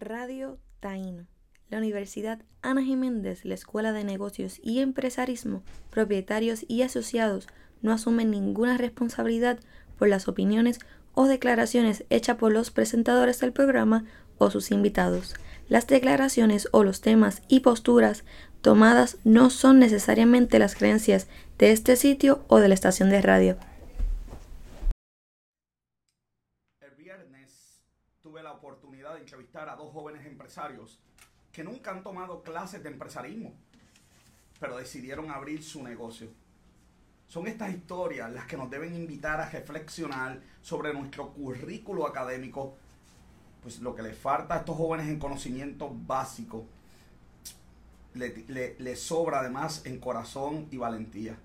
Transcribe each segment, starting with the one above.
Radio Taíno. La Universidad Ana Jiménez, la Escuela de Negocios y Empresarismo, propietarios y asociados no asumen ninguna responsabilidad por las opiniones o declaraciones hechas por los presentadores del programa o sus invitados. Las declaraciones o los temas y posturas tomadas no son necesariamente las creencias de este sitio o de la estación de radio. El viernes tuve la oportunidad de a dos jóvenes empresarios que nunca han tomado clases de empresarismo, pero decidieron abrir su negocio. Son estas historias las que nos deben invitar a reflexionar sobre nuestro currículo académico, pues lo que les falta a estos jóvenes en conocimiento básico, le, le- les sobra además en corazón y valentía.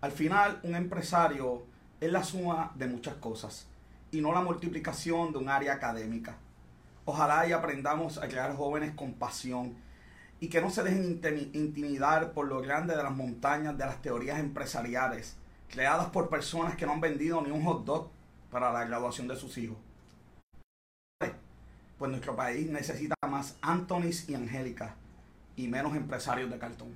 Al final, un empresario es la suma de muchas cosas y no la multiplicación de un área académica. Ojalá y aprendamos a crear jóvenes con pasión y que no se dejen intimi- intimidar por lo grande de las montañas de las teorías empresariales creadas por personas que no han vendido ni un hot dog para la graduación de sus hijos. Pues nuestro país necesita más Antonis y Angélica y menos empresarios de cartón.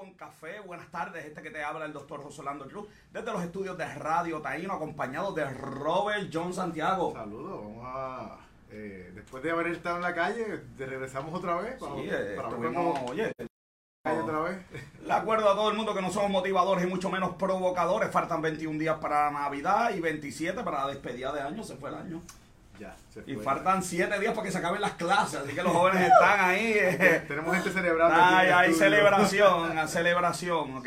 Con Café. Buenas tardes. Este que te habla el doctor José Orlando Cruz desde los estudios de Radio Taíno, acompañado de Robert John Santiago. Saludos, vamos a. eh, después de haber estado en la calle, te regresamos otra vez. Para, Sí, eh, para cómo- oye, otra vez. le acuerdo a todo el mundo que no somos motivadores y mucho menos provocadores. Faltan 21 días para Navidad y 27 para la despedida de año. Se fue el año. Ya, se Y faltan 7 días para que se acaben las clases. Así que los jóvenes están ahí. eh, Tenemos gente celebrando. Ay, hay celebración, hay celebración, ¿ok?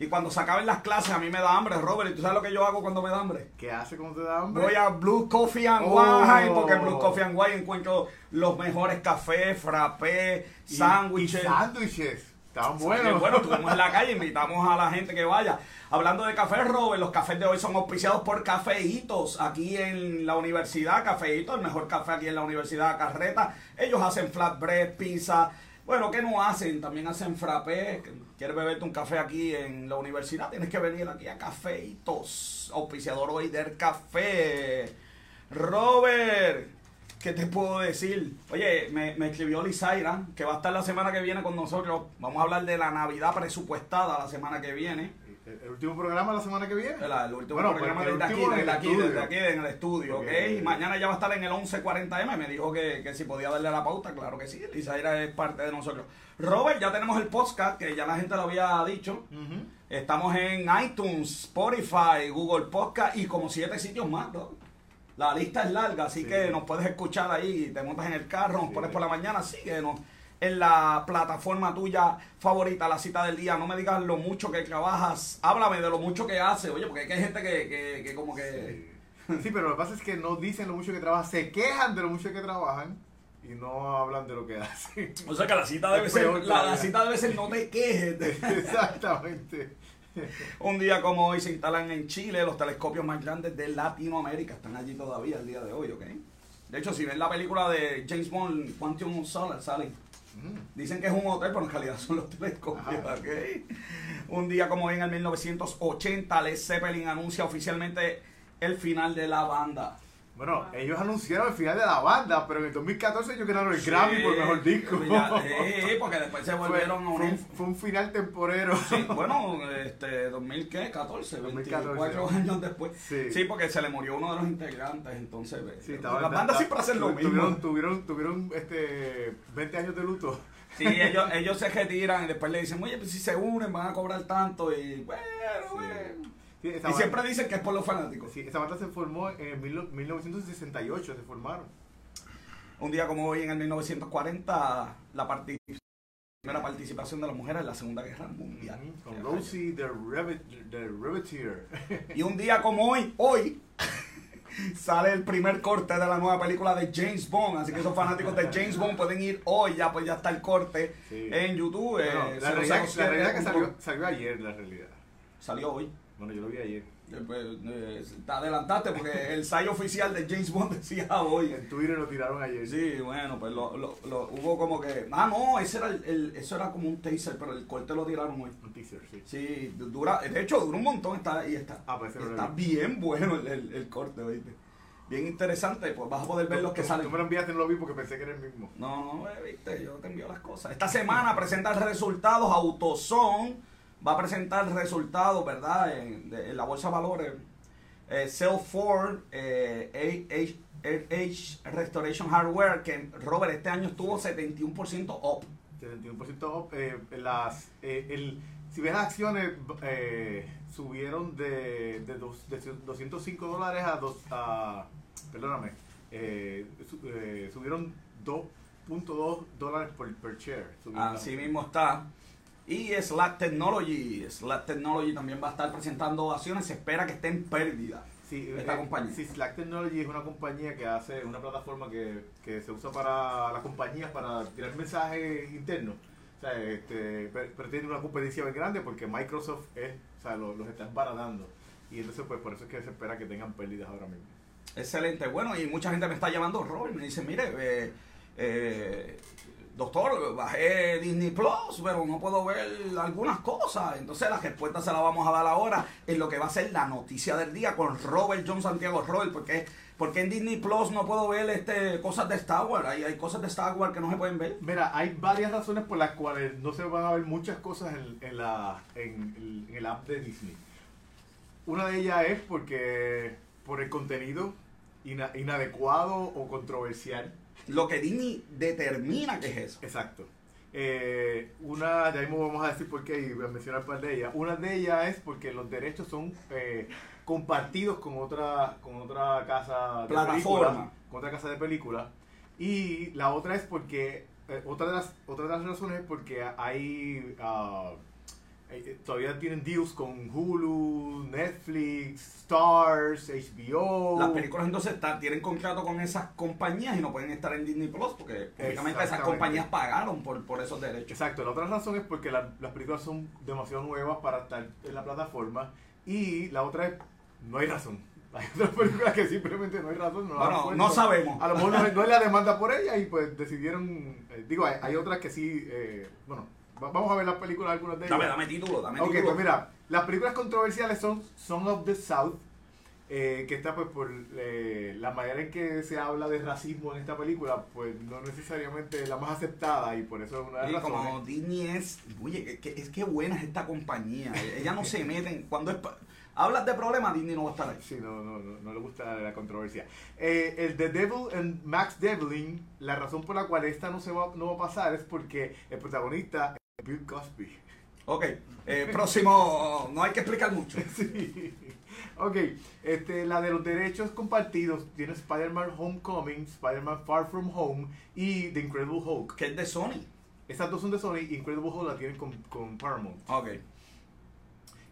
Y cuando se acaben las clases a mí me da hambre, Robert. ¿Y tú sabes lo que yo hago cuando me da hambre? ¿Qué hace cuando te da hambre? Voy a Blue Coffee and Oh. Wine, porque en Blue Coffee and Wine encuentro los mejores cafés, frappés, sándwiches. Y sándwiches. Bien, buenos. bueno, estuvimos en la calle, invitamos a la gente que vaya. Hablando de café, Robert, los cafés de hoy son auspiciados por Cafeitos, aquí en la universidad, Cafeitos, el mejor café aquí en la Universidad Carreta. Ellos hacen flatbread, pizza. Bueno, ¿qué no hacen? También hacen frappé. ¿Quieres beberte un café aquí en la universidad? Tienes que venir aquí a Cafeitos, auspiciador hoy del café. Robert, ¿qué te puedo decir? Oye, me, me escribió Lizaira, que va a estar la semana que viene con nosotros. Vamos a hablar de la Navidad presupuestada la semana que viene. El, el último programa la semana que viene. El último Bueno, programa el desde aquí, desde aquí, desde aquí, en el estudio, ¿ok? Ok. Y mañana ya va a estar en el 1140M. Me dijo que, que si podía darle la pauta, claro que sí. Lizaira es parte de nosotros. Robert, ya tenemos el podcast, que ya la gente lo había dicho. Estamos en iTunes, Spotify, Google Podcast y como siete sitios más, bro. La lista es larga, así Sí. que nos puedes escuchar ahí, te montas en el carro, nos Sí. pones por la mañana, síguenos en la plataforma tuya favorita, la cita del día. No me digas lo mucho que trabajas, háblame de lo mucho que haces, oye, porque hay gente que, que, que como que... Sí. Sí, pero lo que pasa es que no dicen lo mucho que trabajan, se quejan de lo mucho que trabajan y no hablan de lo que hacen. O sea que la cita debe ser, la, la cita debe ser no te quejes. Exactamente. Un día como hoy se instalan en Chile los telescopios más grandes de Latinoamérica. Están allí todavía el día de hoy, ¿ok? De hecho, si ven la película de James Bond, Quantum of Solace, salen. Mm. Dicen que es un hotel, pero en realidad son los telescopios. Un día como hoy en el 1980, Led Zeppelin anuncia oficialmente el final de la banda. Bueno, ellos anunciaron el final de la banda, pero en el 2014 ellos ganaron el Grammy por mejor disco. Sí, porque después se volvieron a fue un, fue un final temporero. Sí, bueno, este, 2014, 2014. 24 años después. Sí. Sí. porque se le murió uno de los integrantes, entonces Sí, las estaban- bandas siempre hacen lo mismo. Tuvieron, tuvieron, tuvieron este, 20 años de luto. Sí, ellos, ellos se retiran y después le dicen, oye, pues si se unen van a cobrar tanto y bueno, bueno. Sí, Y banda- siempre dicen que es por los fanáticos. sí, esa banda se formó en mil- 1968, se formaron. Un día como hoy en el 1940, la parti- primera participación de las mujeres en la Segunda Guerra Mundial. Con Rosie the, Rabbit, the Rabbiteer. Y un día como hoy, hoy, sale el primer corte de la nueva película de James Bond. Así que esos fanáticos de James Bond pueden ir hoy, ya pues ya está el corte Sí. en YouTube. eh, la, 007 realidad, la realidad es que salió, salió ayer, la realidad. Salió hoy. Bueno, yo lo vi ayer. Eh, pues, eh, te adelantaste porque el site oficial de James Bond decía hoy. En Twitter lo tiraron ayer. Sí, bueno, pues lo, lo, lo- hubo como que. Ah, no, ese era el, el- eso era como un taser, pero el corte lo tiraron hoy. Un teaser, sí. Sí, du- dura, de hecho, dura un montón está ahí está. Ah, pues no está bien bueno el, el, el corte, ¿viste? Bien interesante, pues vas a poder ver los que salen. Tú me lo enviaste, no lo vi porque pensé que era el mismo. No, no, eh, viste, yo te envío las cosas. Esta semana presenta resultados AutoZone. Va a presentar resultados, ¿verdad? En, de- en la bolsa de valores. Eh, Sell Ford, eh, AH Restoration Hardware, que Robert este año estuvo 71% up. 71% off. Eh, las, eh, el, si ves las acciones, eh, subieron de, de, dos- de 205 dólares a, dos, a perdóname, eh, su- subieron 2.2 dólares por per share. Así mismo está. Y Slack Technology. Slack Technology también va a estar presentando acciones. Se espera que esté en pérdida. Sí, esta eh, compañía. sí, Slack Technology es una compañía que hace una plataforma que, que se usa para las compañías para tirar mensajes internos. O sea, este, pero, tiene una competencia muy grande porque Microsoft es, o sea, lo- los está embaratando. Y entonces, pues por eso es que se espera que tengan pérdidas ahora mismo. Excelente. Bueno, y mucha gente me está llamando, Robert. Me dice, mire, eh, eh, doctor, bajé Disney Plus, pero no puedo ver algunas cosas. Entonces la respuesta se la vamos a dar ahora en lo que va a ser la noticia del día con Robert John Santiago Robert, porque porque en Disney Plus no puedo ver este cosas de Star Wars. Hay, hay cosas de Star Wars que no se pueden ver. Mira, hay varias razones por las cuales no se van a ver muchas cosas en, en la, en, el- app de Disney. Una de ellas es porque por el contenido ina- inadecuado o controversial. Lo que Disney determina que es eso. Exacto. Eh, una, ya mismo vamos a decir por qué y voy a mencionar un par de ellas. Una de ellas es porque los derechos son eh, compartidos con otra, con otra casa de Plataforma. película, con otra casa de película. Y la otra es porque, eh, otra, de las, otra de las razones es porque hay, ah, todavía tienen deals con Hulu, Netflix, Stars, HBO. Las películas entonces están- tienen contrato con esas compañías y no pueden estar en Disney Plus porque obviamente esas compañías pagaron por, por esos derechos. Exacto, la otra razón es porque la- las películas son demasiado nuevas para estar en la plataforma y la otra es no hay razón. Hay otras películas que simplemente no hay razón. No, Bueno, no sabemos. A lo mejor no no hay la demanda por ella y pues decidieron, eh, digo, hay, hay otras que sí, eh, bueno, vamos a ver las películas, algunas de ellas. Dame, dame título, dame Ok, título. pues mira, las películas controversiales son Song of the South, eh, que está pues por eh, la manera en que se habla de racismo en esta película, pues no necesariamente la más aceptada y por eso es una de las razones. como Disney es, oye, que, que- es que buena es esta compañía. Ella no se mete en, cuando es, hablas de problemas, Disney no va a estar ahí. Sí, no, no, no, no le gusta la controversia. Eh, el The Devil and Max Devlin, la razón por la cual esta no se va, no va a pasar es porque el protagonista Bill Cosby. Ok, eh, próximo, no hay que explicar mucho. Sí. Ok, este, la de los derechos compartidos tiene Spider-Man Homecoming, Spider-Man Far From Home y The Incredible Hulk. Que es de Sony. Estas dos son de Sony y Incredible Hulk la tienen con, con Paramount. Ok.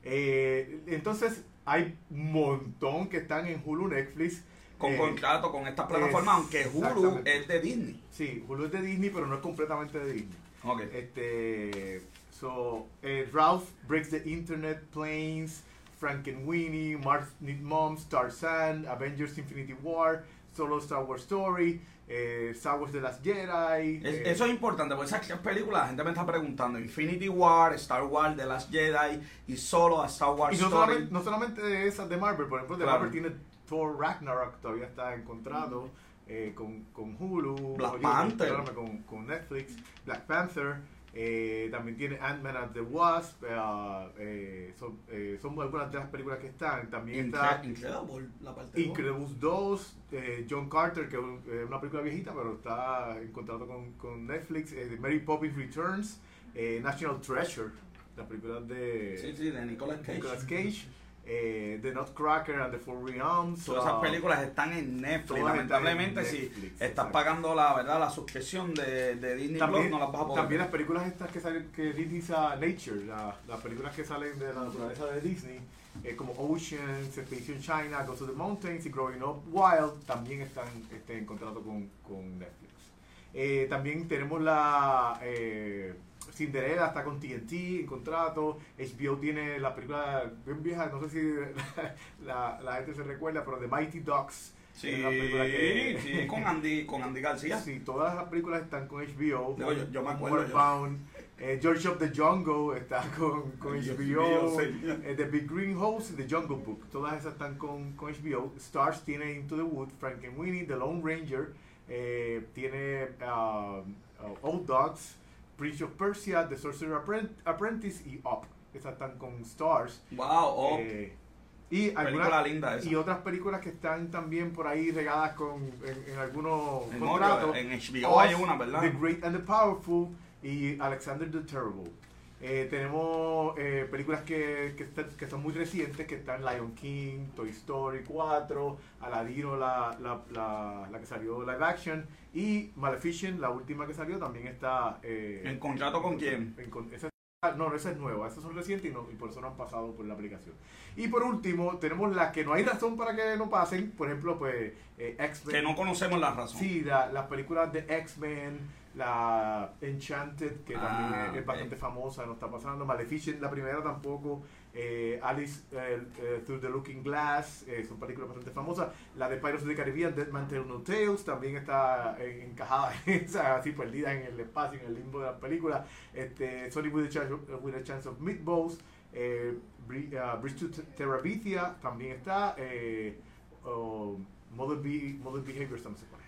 Eh, entonces, hay un montón que están en Hulu, Netflix. Con Eh, contrato con estas plataformas, aunque Hulu es de Disney. Sí, Hulu es de Disney, pero no es completamente de Disney. Ok. Este, so, eh, Ralph Breaks the Internet, Planes, Frankenweenie, Marth Need Moms, Tarzan, Avengers Infinity War, Solo Star Wars Story, eh, Star Wars The Last Jedi. Es- eh, eso es importante, porque esas películas la gente me está preguntando. Infinity War, Star Wars, The Last Jedi y solo a Star Wars y no Story. solamente, no solamente esas de Marvel, por ejemplo, de Claro. Marvel tiene Thor Ragnarok, todavía está en contrato eh, con, con Hulu, Black Panther. perdóname, con, con Netflix, Black Panther, eh, también tiene Ant-Man and the Wasp, eh, son, son algunas de las películas que están, también está Incre- Incredible, la parte. Incredibles 2, eh, John Carter, que es un- una película viejita, pero está en contrato con, con Netflix, Mary Poppins Returns, National Treasure, las películas de Sí, sí, de Nicolas Cage. Nicolas Cage, eh, The Nutcracker and the Four Realms. Todas esas películas están en Netflix. están en Lamentablemente, si estás exacto. pagando la verdad la suscripción de, de Disney También, Plus, no las vas a poder también las películas estas que salen, que Disney sa- Nature, la- las películas que salen de la naturaleza de Disney, eh, como Oceans, Expedition China, Ghost of the Mountains y Growing Up Wild, también están este, en contrato con, con Netflix. Eh, también tenemos la eh, Cinderella está con TNT en contrato. HBO tiene la película bien vieja, no sé si la, la gente se recuerda, pero The Mighty Ducks. Sí, que- sí, con Andy, con Andy García. Sí, todas las películas están con HBO. Digo, yo- yo me acuerdo, Homeward yo- Bound, eh, George of the Jungle está con, con HBO. eh, the Big Green House y The Jungle Book. Todas esas están con, con HBO. Stars tiene Into the Wood, Frankenweenie, The Lone Ranger. eh, tiene uh, uh, Old Dogs, Prince of Persia, The Sorcerer Appren- Apprentice y Up. Esas están con Stars. Wow, oh, Eh, y algunas linda y otras películas que están también por ahí regadas con, en, en algunos En, contratos. en HBO hay una, ¿verdad? The Great and the Powerful y Alexander the Terrible. Eh, tenemos eh, películas que, que, que son muy recientes, que están Lion King, Toy Story 4, Aladino, la, la, la, la que salió live action, y Maleficent, la última que salió, también está... eh, ¿En contrato con quién? en con- esa- ah, no, esa es nueva, esas son recientes y, no, y por eso no han pasado por la aplicación. Y por último, tenemos las que no hay razón para que no pasen, por ejemplo, pues eh, X-Men. Que no conocemos la razón. Sí, la- las películas de X-Men, la Enchanted, que Ah, también es, bastante famosa, no está pasando. Maleficent, la primera tampoco. eh, Alice eh, eh, Through the Looking Glass, son películas bastante famosas. La de Pirates of the Caribbean, Dead Man Tell No Tales, también está encajada así perdida en el espacio, en el limbo de la película. Este, Sonic with a Chance of, with a Chance of Meatballs, Bri- Bridge to Terabithia también está. Oh, Mother, Be Mother Behaviors, cuál es esa.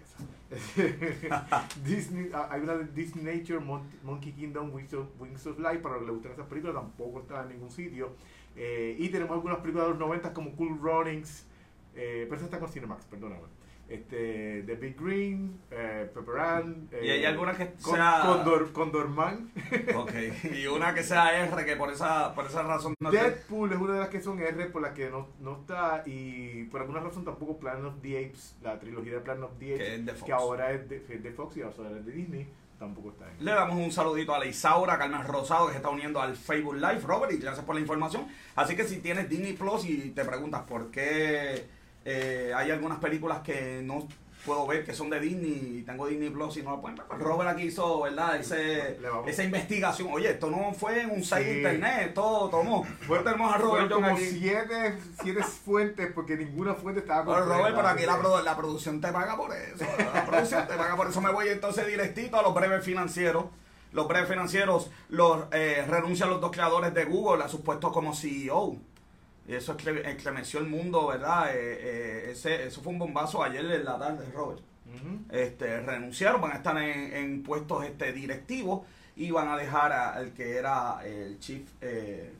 Disney, ah, hay una de Disney Nature, Mon- Monkey Kingdom, Wings of, Wings of Light, para los que les gustan esas películas, tampoco está en ningún sitio. Eh, y tenemos algunas películas de los 90 como Cool Runnings, eh, pero esa está con Cinemax, perdóname. Este, The Big Green, eh, Pepper Ann, ¿Y hay alguna que con, sea- Condor, Condorman. Ok. Y una que sea R, que por esa, por esa razón no te- Deadpool es una de las que son R por las que no, no está y por alguna razón tampoco Planet of the Apes, la trilogía de Planet of the Apes, Que es de Fox. que ahora es de, es de Fox y ahora es de Disney, tampoco está ahí. Le damos un saludito a la Isaura, Carmen Rosado, que se está uniendo al Facebook Live, Robert, y gracias por la información. Así que si tienes Disney Plus y te preguntas por qué eh, hay algunas películas que no puedo ver que son de Disney y tengo Disney Plus y no lo pueden ver, pues Robert aquí hizo, ¿verdad? Ese, esa investigación. Oye, esto no fue en un site de Sí. internet, todo tomó. Bueno, tenemos a Robert como aquí. siete, siete fuentes porque ninguna fuente estaba Bueno, completa, Robert, pero aquí la, produ- la producción te paga por eso. La producción te paga por eso. Me voy entonces directito a los breves financieros. Los breves financieros los eh, renuncian los dos creadores de Google a sus puestos como CEO. Y eso estremeció el mundo, ¿verdad? Eh, eh, ese, eso fue un bombazo ayer en la tarde, Robert. Ujú. Este, renunciaron, van a estar en, en puestos este, directivos y van a dejar a- al que era el chief eh,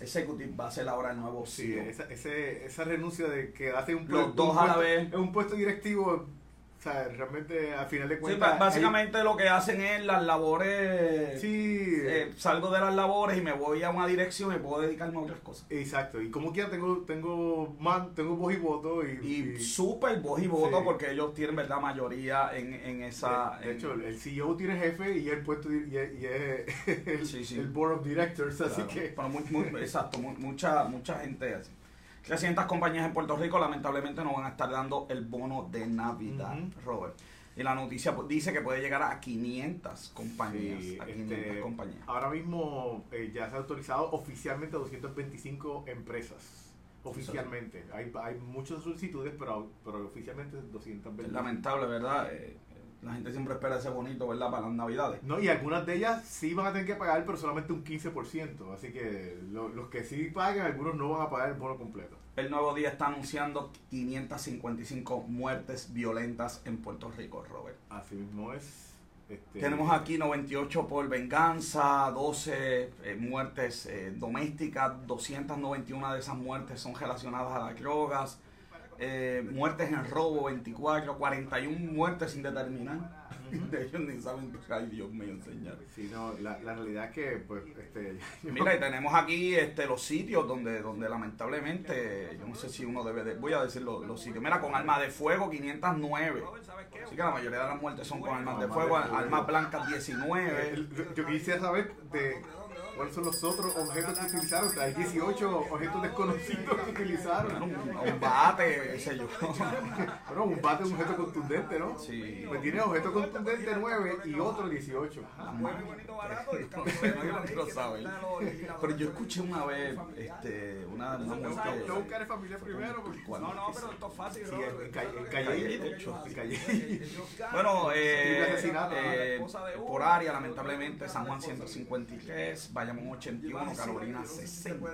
executive, va a ser ahora el nuevo Sí, CEO. esa, ese- esa renuncia de que hace un, Los dos un a la vez. en un puesto directivo, o sea, realmente al final de Sí, cuentas... ba- básicamente lo que hacen es las labores. Sí, eh, salgo de las labores y me voy a una dirección y puedo dedicarme a otras cosas. exacto. Y como quiera tengo, tengo, man, tengo voz y voto y... Y y- súper voz y voto Sí. porque ellos tienen verdad mayoría en, en esa. de, de en- hecho, el CEO tiene jefe y el puesto y es, y es el, Sí, sí. el board of directors, así Claro, que pero muy- muy- exacto, mu- mucha, mucha gente así. 300 compañías en Puerto Rico lamentablemente no van a estar dando el bono de Navidad. Robert. Y la noticia pues, dice que puede llegar a 500 compañías. Sí, a 500 este, compañías. ahora mismo eh, ya se ha autorizado oficialmente a 225 empresas. Oficialmente. Hay, hay muchas solicitudes, pero, pero oficialmente 225. Es lamentable, ¿verdad? Eh, la gente siempre espera ese bonito, ¿verdad? Para las navidades. No, y algunas de ellas sí van a tener que pagar, pero solamente un 15%. Así que lo- los que sí pagan, algunos no van a pagar el bono completo. El nuevo día está anunciando 555 muertes violentas en Puerto Rico, Robert. Así mismo es. Este, Tenemos aquí 98 por venganza, 12 eh, muertes eh, domésticas, 291 de esas muertes son relacionadas a las drogas, eh, muertes en robo 24, 41 muertes sin determinar. De ellos ni saben, ay Dios mío, señor. Sí, no, la, la realidad es que, pues, este. Mira, y tenemos aquí este, los sitios donde, donde lamentablemente, yo no sé si uno debe de, voy a decir los, los sitios. Mira, con armas de fuego 509. Así que la mayoría de las muertes son con armas de fuego, armas blancas Eh, 19. el- yo quisiera saber de cuáles son los otros objetos que utilizaron. Hay 18 objetos desconocidos que utilizaron. Un, bate, qué sé yo. Bueno, un bate es un objeto contundente, ¿no? Sí. Pues tiene objeto contundente 9 y otro 18. Bueno, bonito, barato. y No lo saben. Pero yo escuché una vez este, una, una mujer Yo buscaré familia primero. No, no, pero esto es fácil. Sí, en Calle- de. Bueno, eh, eh, por área, lamentablemente, San Juan 153, Bayamón 81, Carolina 60,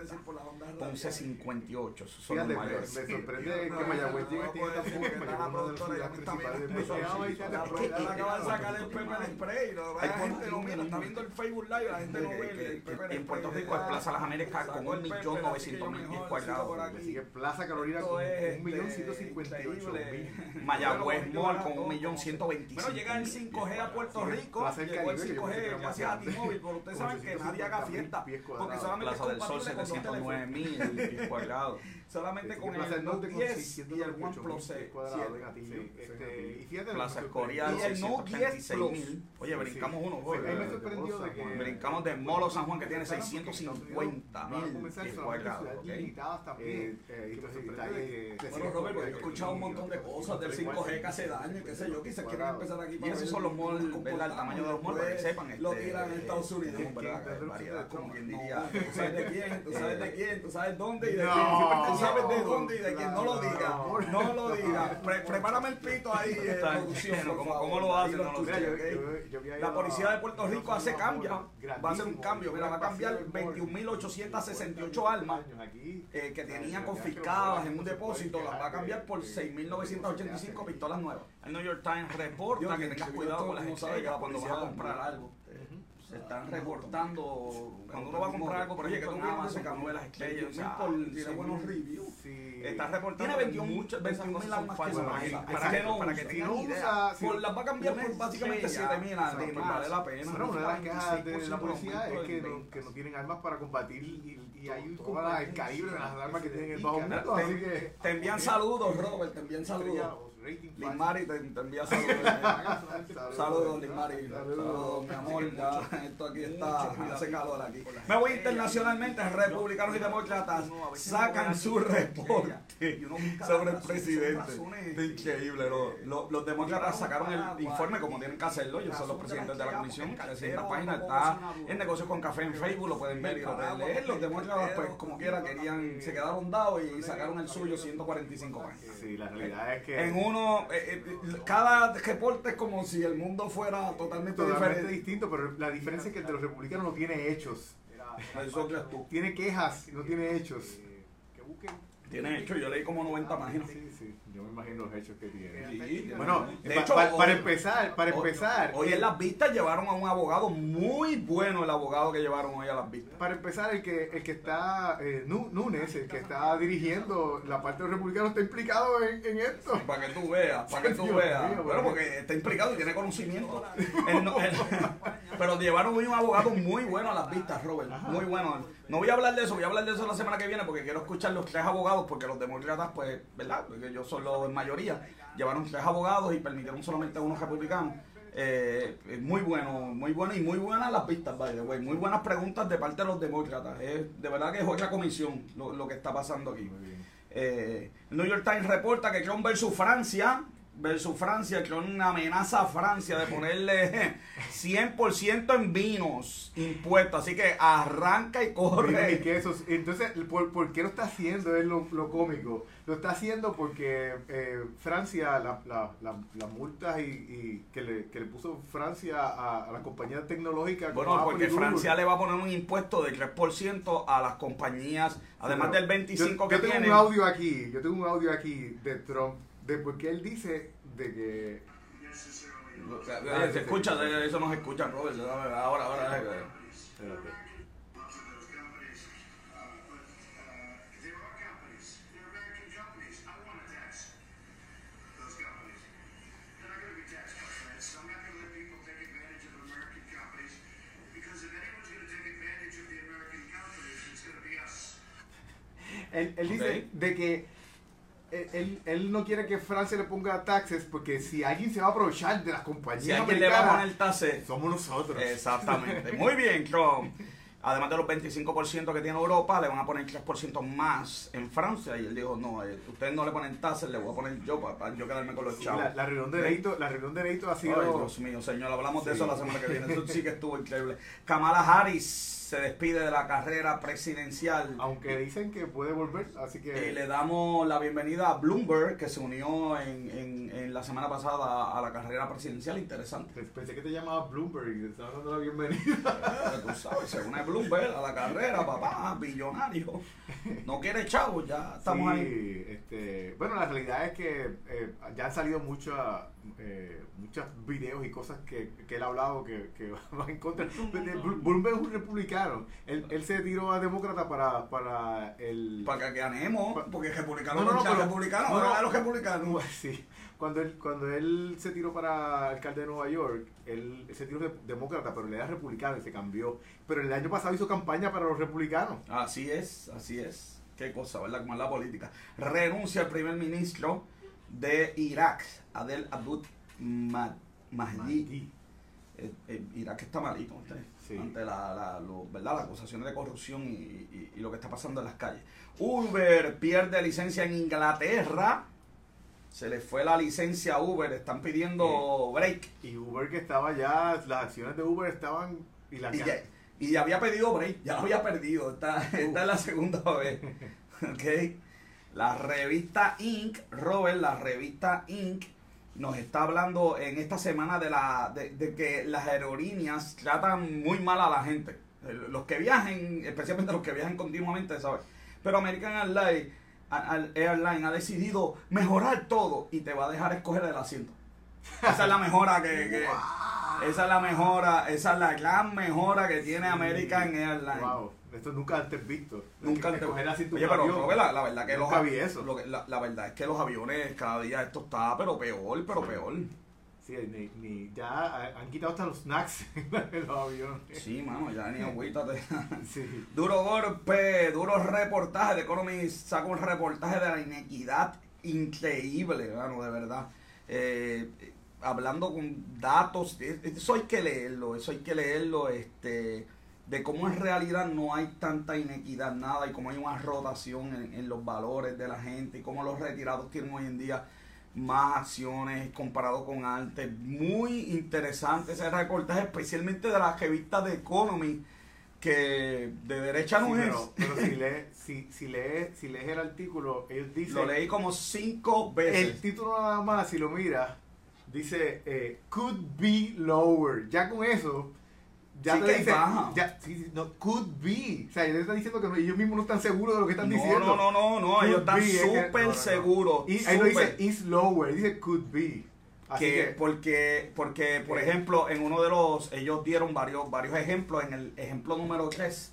Ponce 58. Esos son los mayores. me sorprende que Mayagüez llegue tiene tan poco. Mayagüez es una de las ciudades principales del país. Él acaba de sacar el pepper spray. ¿no? La gente no mira, está viendo el Facebook Live, la gente no ve En Puerto. Rico es Plaza Las Américas con Sacó el pepper, así que 1.900.000 yo pies cuadrados. Sigue Plaza Carolina con es, 1.158.000. este, Mayagüez Mall con bueno, 1.125.000. Bueno, llega el 5G a Puerto Rico, llegó el Caribe, que yo pensé que 5G era más gracias a. T-Mobile, pero ustedes Con saben que nadie haga 850.000 fiesta, porque solamente es Plaza del Sol compatible con dos teléfonos. 709.000 pies cuadrados. Solamente con Plaza el del Norte Note con 10 y el 698.000 OnePlus pies 7. cuadrados de gatillo. Este, y fíjate, Plaza me Escorial sorprendió- Y el Note 10 636.000. Oye, Sí, brincamos sí. uno. Fue- oye, a mí me sorprendió de que- Brincamos de Molo San Juan que tiene Van a 650.000 comenzar pies solamente cuadrados. ciudades ¿ok? limitadas también. Eh, eh, Bueno, Robert, yo he escuchado un montón de cosas del 5G que hace daño, qué sé yo, quizás quieren empezar aquí Y esos son los malls, ¿verdad? El tamaño de los malls, para que sepan. Lo este, tiran en Estados Unidos. Variedad, como quien diría. Tú sabes de quién, tú sabes de quién, tú sabes dónde y de quién. Tú sabes de dónde y de quién. No lo no, digas, no. lo digas. Pre- prepárame el pito ahí, eh, producción. ¿cómo- lo hacen? La policía de Puerto Rico hace un cambio. mall Va a hacer un cambio. Mira, va a cambiar vacío el mall. 21.868 armas eh, que tenían confiscadas en un depósito. Las va a cambiar por de- 6.985 de- pistolas nuevas. El New York Times reporta que tengas cuidado con las sabe la cuando vas a comprar algo. Se están reportando, cuando uno va a comprar algo, por Oye, que ejemplo, tú Amazon, de cuando ve las estrellas, o sea, tiene buenos reviews. Está reportando Tiene que 21 muchas 21.000 cosas son falsas. no Para que- usa. para que- tengan no idea. las va a cambiar por básicamente estrella, 7.000 al día, exacto, pues vale la pena. Bueno, una de las quejas de la 26% policía es que no, no tienen armas para combatir y, y hay las el calibre de las armas que tienen en el bajo mundo, te- así que... Te envían saludos, Robert, te envían saludos. Liz Mari te, te envía saludos. Saludos, Liz Mari. Saludos, mi amor. Ya, esto aquí está, hace calor aquí. Me voy internacionalmente. Republicanos y demócratas sacan su reporte sobre el presidente. Increíble. Lo- lo- los demócratas sacaron el informe como tienen que hacerlo. Ellos son los presidentes de la comisión. 300 páginas. Está en negocios con café en Facebook. Lo pueden ver y lo pueden leer. Los demócratas, pues, como quiera, querían, se quedaron dados y sacaron el suyo 145 páginas. Sí, la realidad es que... En uno, eh, eh, cada reporte es como si el mundo fuera totalmente, totalmente diferente. distinto, pero la diferencia es que el de los republicanos no tiene hechos. Eso. Tiene quejas, no tiene hechos. Tiene hecho, yo leí como 90 páginas. Sí, sí, yo me imagino los hechos que tiene. Sí, Bueno, de pa- hecho, pa- para hoy- empezar, para hoy- empezar, Hoy en las vistas llevaron a un abogado muy bueno, el abogado que llevaron hoy a las vistas. para empezar, el que, el que está, eh, Núñez, el que está dirigiendo la parte de los republicanos, está implicado en, en esto. Para que tú veas, para que tú Dios veas. mío, Bueno, porque- está implicado y tiene conocimiento. Él no- él- pero llevaron hoy un abogado muy bueno a las vistas, Robert. Muy bueno. No voy a hablar de eso, voy a hablar de eso la semana que viene porque quiero escuchar los tres abogados, porque los demócratas, pues, ¿verdad? Porque ellos son los en mayoría. Llevaron tres abogados y permitieron solamente a unos republicanos. Eh, eh, muy bueno, muy bueno y muy buenas las vistas, by the way. Muy buenas preguntas de parte de los demócratas. Es- de verdad que es otra comisión lo, lo que está pasando aquí. Eh, el New York Times reporta que Trump versus Francia, versus Francia, Trump amenaza a Francia de ponerle 100% en vinos impuestos. Así que arranca y Mira, y corre. que eso- entonces, ¿por, por qué lo está haciendo? Es lo, lo cómico. Lo está haciendo porque eh, Francia, la- la- la- las multas y, y que, le, que le puso Francia a, a las compañías tecnológicas. Bueno, porque y Google. Francia le va a poner un impuesto del 3% a las compañías, además Pero del 25% yo, que yo tengo tienen. un audio aquí, yo tengo un audio aquí de Trump, de porque él dice de que... Oye, Se escucha, eso no se escucha, Robert. Ahora, ahora. Espérate. Él, él dice Ok. de que él, no quiere que Francia le ponga taxes porque si alguien se va a aprovechar de las compañías Si alguien le va a poner tase, somos nosotros. Exactamente. Muy bien, Trump. Además de los 25% que tiene Europa, le van a poner 3% más en Francia. Y él dijo, no, eh, ustedes no le ponen tasas, le voy a poner yo para, yo quedarme con los chavos. la, la reunión de Neito, la reunión de Neito ha sido... Ay, Dios mío, señor, hablamos de eso la semana que viene. Eso sí que estuvo increíble. Kamala Harris se despide de la carrera presidencial. Aunque dicen que puede volver, así que... Y le damos la bienvenida a Bloomberg, que se unió en, en- en la semana pasada a la carrera presidencial. Interesante. Pensé que te llamaba Bloomberg y te estaba dando la bienvenida. Pero tú sabes, se une Bloomberg a la carrera, papá, billonario. No quiere chavo, ya estamos sí, ahí. Este, bueno, la realidad es que eh, ya han salido muchos eh, muchos videos y cosas que, que él ha hablado que, que van en contra. Bl- Bloomberg es un republicano. Él, él se tiró a demócrata para, para el... Para que ganemos, porque republicanos No, no, no, no, pero- republicanos, no, no. ahora los republicanos. Sí. Cuando él, cuando él se tiró para alcalde de Nueva York, él se tiró de demócrata, pero él era republicano y se cambió. Pero el año pasado hizo campaña para los republicanos. Así es, así es. Qué cosa, ¿verdad? Como es la política. Renuncia el primer ministro de Irak, Adel Abdul Ma- Mahdi. Eh, eh, Irak está malito. Sí. ante la, la- lo- ¿verdad? las acusaciones de corrupción y, y- y lo que está pasando en las calles. Uber pierde licencia en Inglaterra. Se le fue la licencia a Uber. Están pidiendo break. Y Uber que estaba ya, las acciones de Uber estaban... Y la Y ya, y ya había pedido break, ya lo había perdido. Esta, esta es la segunda vez. Ok. La revista Inc., Robert, la revista Inc., nos está hablando en esta semana de, la, de, de que las aerolíneas tratan muy mal a la gente. Los que viajen, especialmente los que viajan continuamente, ¿sabes? Pero American Airlines, Airline ha decidido mejorar todo y te va a dejar escoger el asiento. Esa es la mejora que, que- esa es la mejora, esa es la gran mejora que tiene American Airlines. Wow, esto nunca antes visto. Nunca antes. Escoger así tu Oye, pero avión. La, la verdad que los lo que- la, la verdad es que los aviones cada día esto está pero peor, pero peor. Sí, ni, ni- ya ha- han quitado hasta los snacks en los aviones. Sí, mano, ya ni agüita te- Sí. Duro golpe, duro reportaje. The Economy saca un reportaje de la inequidad increíble, mano, de verdad. Eh, hablando con datos, eh, eso hay que leerlo, eso hay que leerlo, este, de cómo en realidad no hay tanta inequidad, nada, y cómo hay una rotación en, en los valores de la gente, y cómo los retirados tienen hoy en día más acciones comparado con antes. Muy interesante ese reportaje, especialmente de la revista The Economy, que de derecha no Sí, es. pero, pero si, lees, si, si, lees, si lees el artículo, ellos dicen... Lo leí como cinco veces. El título nada más, si lo miras, dice eh, could be lower. Ya con eso, ya Sí te ya, sí, sí, no, could be. O sea, ellos están diciendo que no- ellos mismos no están seguros de lo que están no, diciendo. no, no, no, no, Could ellos están be, es que- súper seguros. Y ahí no dice is lower, dice could be. Así que, que, porque, porque, por Eh. ejemplo, en uno de los, ellos dieron varios, varios ejemplos. En el ejemplo número 3,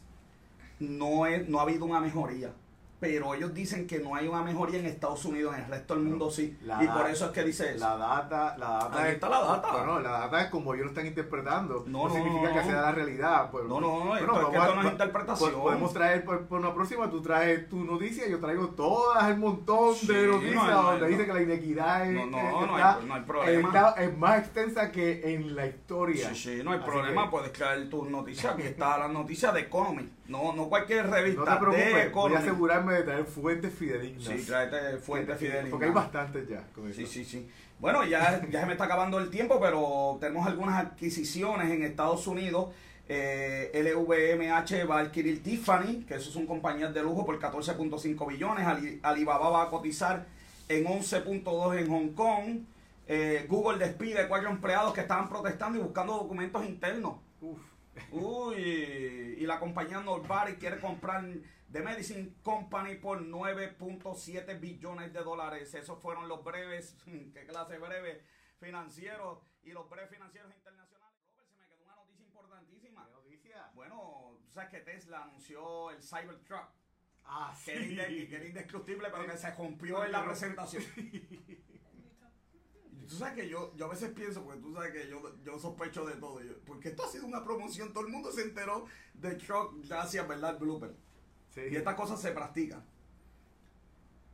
no, es, no ha habido una mejoría. Pero ellos dicen que no hay una mejoría en Estados Unidos, en el resto del mundo sí. La y por eso es que dice eso. la data, la data Ahí es- está la data. Bueno, la data es como ellos lo están interpretando. No, No, no, significa no. que sea la realidad. Pues, No, no, bueno, esto es que esto no es interpretación. po- Podemos traer por, por una próxima, tú traes tu noticia, yo traigo todas el montón Sí, de noticias no no donde dice no. que la inequidad es, No, no, es- no hay- está- no hay problema. está- es más extensa que en la historia. Sí, sí, no hay Así problema, que puedes traer tus noticias. Aquí está la noticia de Economy. No, no cualquier No revista te de preocupes, voy a asegurarme de traer fuentes fidedignas. Sí, tráete fuente fidelidad. Porque hay bastantes ya. con eso. Sí, sí, sí. Bueno, ya, ya se me está acabando el tiempo, pero tenemos algunas adquisiciones en Estados Unidos. Eh, LVMH va a adquirir Tiffany, que eso son compañías de lujo por 14.5 billones. Ali- Alibaba va a cotizar en 11.2 en Hong Kong. Eh, Google despide cuatro empleados que estaban protestando y buscando documentos internos. Uf. Uy, y la compañía Norbari quiere comprar The Medicine Company por 9.7 billones de dólares. Esos fueron los breves, qué clase de breves financieros y los breves financieros internacionales. Robert, se me quedó una noticia importantísima. ¿Qué noticia? Bueno, tú sabes que Tesla anunció el Cybertruck, Ah, que era, inde- que era indestructible, pero que se rompió en la presentación. Tú sabes que yo, yo a veces pienso, porque tú sabes que yo, yo sospecho de todo. Yo- porque esto ha sido una promoción, todo el mundo se enteró de Truck gracias, ¿verdad? Blooper. Sí. Y estas cosas se practican.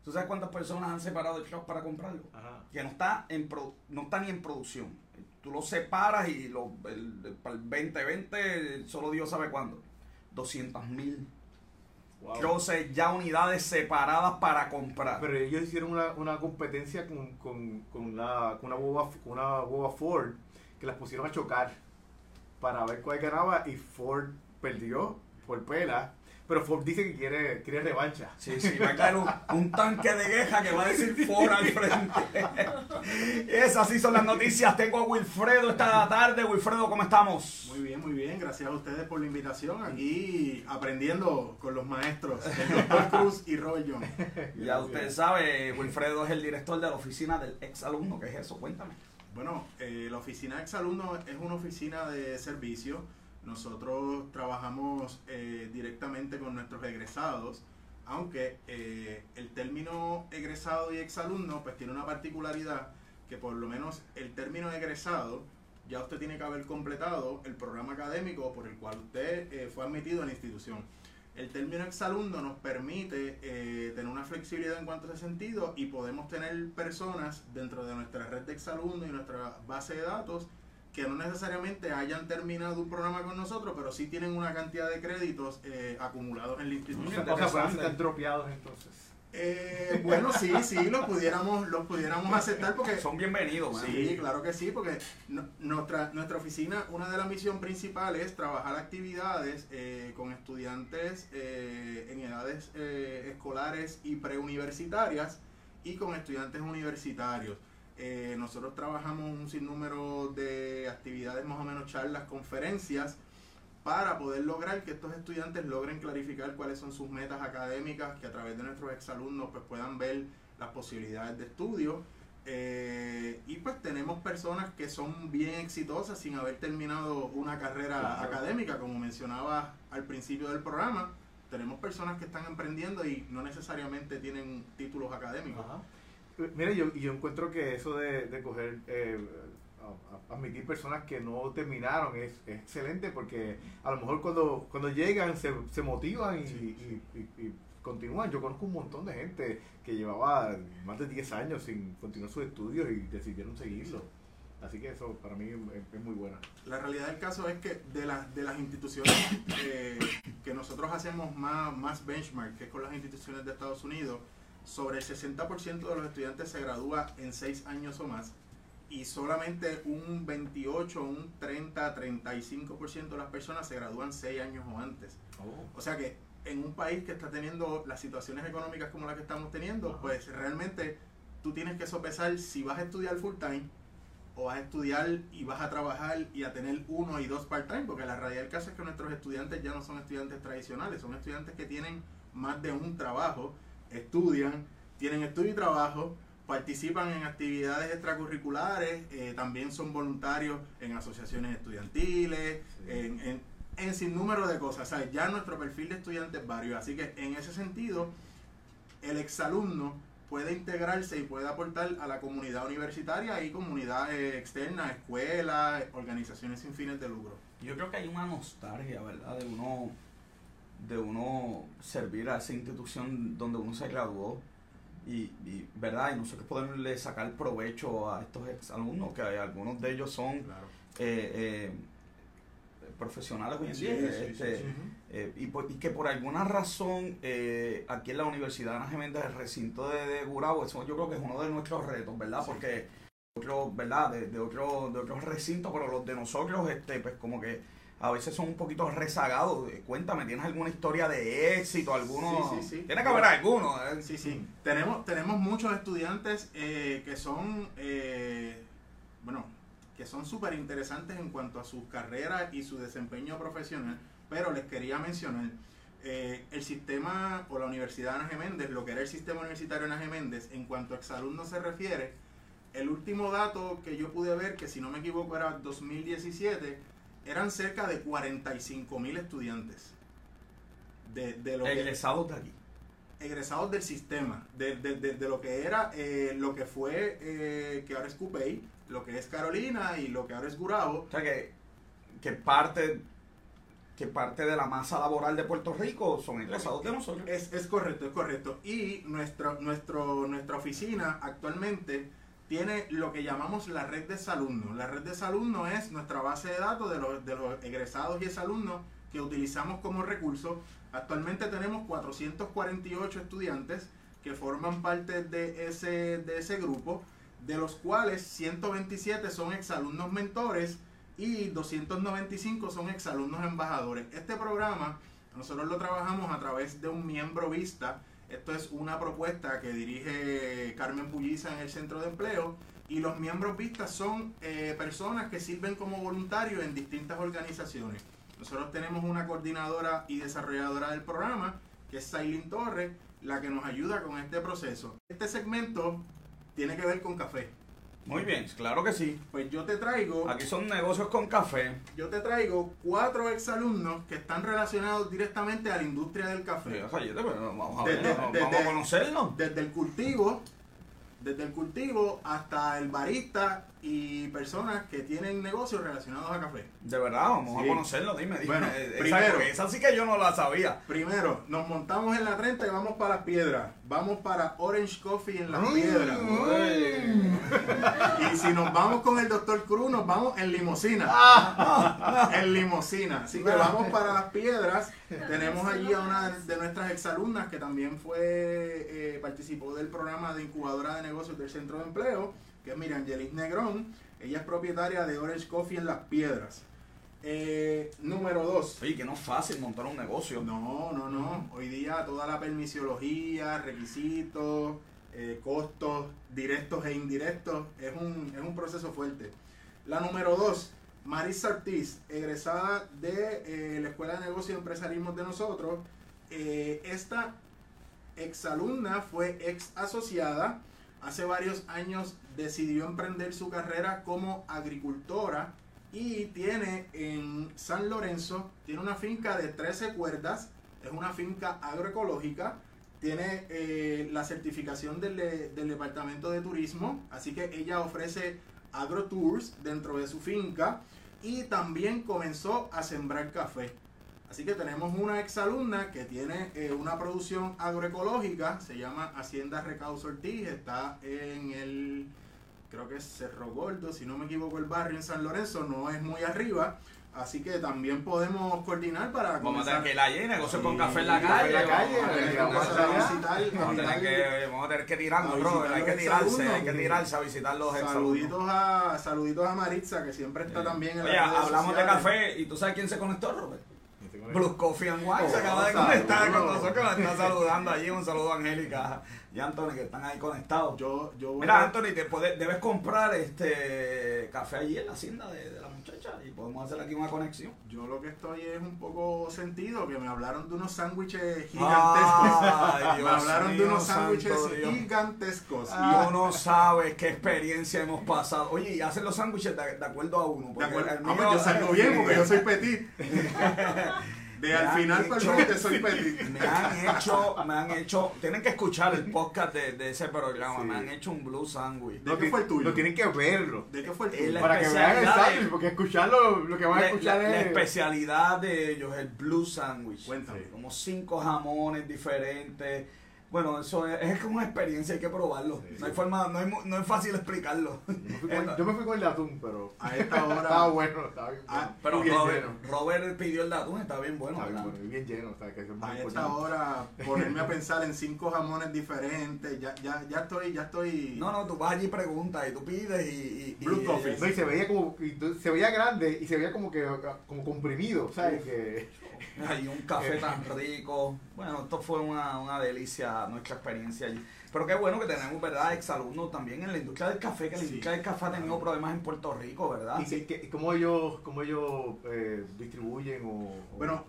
¿Tú sabes cuántas personas han separado el truck para comprarlo? Ajá. Que no está, en pro- no está ni en producción. Tú lo separas y lo, el, el- para el 2020 solo Dios sabe cuándo. 200 mil. Wow. Ya unidades separadas para comprar. Pero ellos hicieron una, una competencia con, con, con una, con, una boba, con una boba Ford que las pusieron a chocar para ver cuál ganaba y Ford perdió por pela. Pero Ford dice que quiere, quiere revancha. Sí, sí, va a caer un, un tanque de queja que va a decir Ford al frente. Esas sí son las noticias. Tengo a Wilfredo esta tarde. Wilfredo, ¿cómo estamos? Muy bien, muy bien. Gracias a ustedes por la invitación. Aquí aprendiendo con los maestros, el doctor Cruz y Robert John. Ya usted sabe, Wilfredo es el director de la oficina del ex alumno. ¿Qué es eso? Cuéntame. Bueno, eh, la oficina Exalumno es una oficina de servicio. Nosotros trabajamos eh, directamente con nuestros egresados, aunque eh, el término egresado y exalumno pues tiene una particularidad que por lo menos el término egresado ya usted tiene que haber completado el programa académico por el cual usted eh, fue admitido a la institución. El término exalumno nos permite tener una flexibilidad en cuanto a ese sentido y podemos tener personas dentro de nuestra red de exalumnos y nuestra base de datos que no necesariamente hayan terminado un programa con nosotros, pero sí tienen una cantidad de créditos eh, acumulados en la institución. o sea, eso están dropeados entonces. Eh, bueno, sí, sí, los pudiéramos, los pudiéramos aceptar porque Son bienvenidos, man. Sí, claro que sí, porque no- nuestra, nuestra oficina, una de las misiones principales es trabajar actividades eh, con estudiantes eh, en edades eh, escolares y preuniversitarias y con estudiantes universitarios. Eh, nosotros trabajamos un sinnúmero de actividades, más o menos charlas, conferencias, para poder lograr que estos estudiantes logren clarificar cuáles son sus metas académicas, que a través de nuestros exalumnos pues, puedan ver las posibilidades de estudio. Eh, y pues tenemos personas que son bien exitosas sin haber terminado una carrera Claro. académica, como mencionaba al principio del programa. Tenemos personas que están emprendiendo y no necesariamente tienen títulos académicos. Ajá. Mira, yo, y yo encuentro que eso de, de coger, eh, admitir personas que no terminaron es, es excelente porque a lo mejor cuando, cuando llegan se, se motivan y, Sí, y- y- y continúan. Yo conozco un montón de gente que llevaba más de 10 años sin continuar sus estudios y decidieron seguirlo. Así que eso para mí es, es muy bueno. La realidad del caso es que de, las de las instituciones eh, que nosotros hacemos más, más benchmark, que es con las instituciones de Estados Unidos, sobre el 60% de los estudiantes se gradúa en 6 años o más y solamente un 28, un 30, 35% de las personas se gradúan 6 años o antes. O sea que en un país que está teniendo las situaciones económicas como la que estamos teniendo, pues realmente tú tienes que sopesar si vas a estudiar full time o vas a estudiar y vas a trabajar y a tener uno y dos part time, porque la realidad del caso es que nuestros estudiantes ya no son estudiantes tradicionales, son estudiantes que tienen más de un trabajo, estudian, tienen estudio y trabajo, participan en actividades extracurriculares, eh, también son voluntarios en asociaciones estudiantiles, Sí. en, en, en sin número de cosas. O sea, ya nuestro perfil de estudiante es varios. Así que en ese sentido, el exalumno puede integrarse y puede aportar a la comunidad universitaria y comunidad eh, externa, escuelas, organizaciones sin fines de lucro. Yo creo que hay una nostalgia, ¿verdad? De uno, de uno servir a esa institución donde uno se graduó. Y, y, ¿verdad? Y nosotros poderle sacar provecho a estos exalumnos, que algunos de ellos son Claro. eh, eh, profesionales hoy en día. este, eh, y, por- y que por alguna razón eh, aquí en la Universidad de Ana Geméndez, el recinto de, de Gurabo, eso yo creo que es uno de nuestros retos, ¿verdad? Sí. Porque otro, ¿verdad? De, de otro, de otros recintos, pero los de nosotros, este, pues como que a veces son un poquito rezagados. Eh, Cuéntame, ¿tienes alguna historia de éxito? ¿Alguno? Sí, sí, sí. Tiene que haber alguno. ¿eh? Sí, sí. Tenemos, tenemos muchos estudiantes eh, que son, eh, bueno, que son súper interesantes en cuanto a sus carreras y su desempeño profesional, pero les quería mencionar, eh, el sistema o la Universidad de Ana Geméndez, lo que era el sistema universitario de Ana Geméndez, en cuanto a exalumnos se refiere, el último dato que yo pude ver, que si no me equivoco era 2017, eran cerca de 45 mil estudiantes. De, de lo que- Egresados de aquí. egresados del sistema, de, de- de- lo que era, eh, lo que fue, eh, que ahora es Cupey, lo que es Carolina y lo que ahora es Gurabo. O sea que, que parte que parte de la masa laboral de Puerto Rico son egresados de nosotros. Es, es correcto, es correcto. Y nuestro, nuestro, nuestra oficina actualmente tiene lo que llamamos la red de exalumnos. La red de exalumnos es nuestra base de datos de los, de los egresados y exalumnos que utilizamos como recurso. Actualmente tenemos 448 estudiantes que forman parte de ese, de ese grupo, de los cuales 127 son exalumnos mentores y 295 son exalumnos embajadores. Este programa nosotros lo trabajamos a través de un miembro vista. Esto es una propuesta que dirige Carmen Pulliza en el centro de empleo. Y los miembros vistas son eh, personas que sirven como voluntarios en distintas organizaciones. Nosotros tenemos una coordinadora y desarrolladora del programa, que es Sailin Torres, la que nos ayuda con este proceso. Este segmento tiene que ver con café. Muy bien, claro que sí. Pues yo te traigo Aquí son negocios con café. yo te traigo cuatro exalumnos que están relacionados directamente a la industria del café. Mira, pues, vamos a Desde- desde- vamos a conocerlos. Desde el cultivo, desde el cultivo hasta el barista y personas que tienen negocios relacionados a café. De verdad, vamos Sí. a conocerlos, dime, dime. Bueno, esa- primero- esa sí que yo no la sabía. Primero, nos montamos en la 30 y vamos para las piedras. Vamos para Orange Coffee en las Mm. piedras. Uy. Y si nos vamos con el Dr. Cruz, nos vamos en limosina. Ah. en limosina. Así que vamos para las piedras. Tenemos allí a una de nuestras exalumnas que también fue eh, participó del programa de incubadora de negocios del Centro de Empleo, que es Miriam Yelis Negrón. Ella es propietaria de Orange Coffee en las piedras. Eh, número dos. Oye, que no es fácil montar un negocio. No, no, no. Hoy día toda la permisiología, requisitos, eh, costos directos e indirectos es un, es un proceso fuerte. La número dos, Marisa Ortiz, egresada de eh, la Escuela de Negocios y Empresarismo de nosotros. Esta exalumna fue ex asociada. Hace varios años decidió emprender su carrera como agricultora y tiene en San Lorenzo, tiene una finca de 13 cuerdas, es una finca agroecológica, tiene eh, la certificación del, de- del Departamento de Turismo, así que ella ofrece agrotours dentro de su finca y también comenzó a sembrar café. Así que tenemos una exalumna que tiene eh, una producción agroecológica, se llama Hacienda Recauso Ortiz, está en el, creo que es Cerro Gordo, si no me equivoco el barrio en San Lorenzo, no es muy arriba, así que también podemos coordinar para Vamos a comenzar. tener que ir allí, negocios con Sí, café en la café calle. en la calle, vamos a tener que a a que, a que tirarnos, A bro. Hay que tirarse, hay que tirarse a visitar los. Saluditos a, saluditos a Maritza, que siempre está Sí. también en Oye, las redes hablamos de sociales. café y tú sabes quién se conectó, Robert. Blue Coffee and Wine se Oh, acaba de conectar con nosotros, nos está saludando allí. Un saludo a Angélica y Anthony que están ahí conectados. Yo, yo Mira, a- Anthony, te puedes- debes comprar este café allí en la hacienda de, de la muchacha y podemos hacer aquí una conexión. Yo lo que estoy es un poco sentido, que me hablaron de unos sándwiches gigantescos. Me Dios hablaron de unos sándwiches gigantescos. Y uno sabe qué experiencia hemos pasado. Oye, y hacen los sándwiches de, de acuerdo a uno. De porque acuerdo. el Ah, pues yo salgo bien porque yo soy petit. De Me al final hecho- frente soy petit. Me han hecho, me han hecho, tienen que escuchar el podcast de, de ese programa, Sí. me han hecho un blue sandwich. ¿De qué fue el tuyo? No tienen que verlo. ¿De qué fue el tuyo? la Para que vean el sándwich, porque escucharlo, lo que van a La, escuchar la- la es... especialidad de ellos, el blue sandwich. Cuéntame. Como cinco jamones diferentes. Bueno, eso es, es como una experiencia, hay que probarlo. Sí, no hay forma, no, hay mu- no es fácil explicarlo. Yo me fui con- yo me fui con el atún, pero... A esta hora- Estaba bueno, estaba bien bueno. Ah, Pero bien Robert, lleno. Robert pidió el atún, está bien bueno, Estaba bien bueno, y bien lleno, o sea, que eso es muy A esta hora ponerme a pensar en cinco jamones diferentes, ya, ya, ya estoy, ya estoy. No, no, tú vas allí y preguntas y tú pides y... y- y- Blue y- coffee. No, y se veía como, y se veía grande y se veía como que, como comprimido, ¿sabes? Que... Hay un café tan rico. Bueno, esto fue una, una delicia, nuestra experiencia allí. Pero qué bueno que tenemos, ¿verdad? Exalumnos también en la industria del café, que la Sí. industria del café ha tenido problemas en Puerto Rico, ¿verdad? ¿Y que- que- cómo ellos, cómo ellos eh, distribuyen o...? o- Bueno,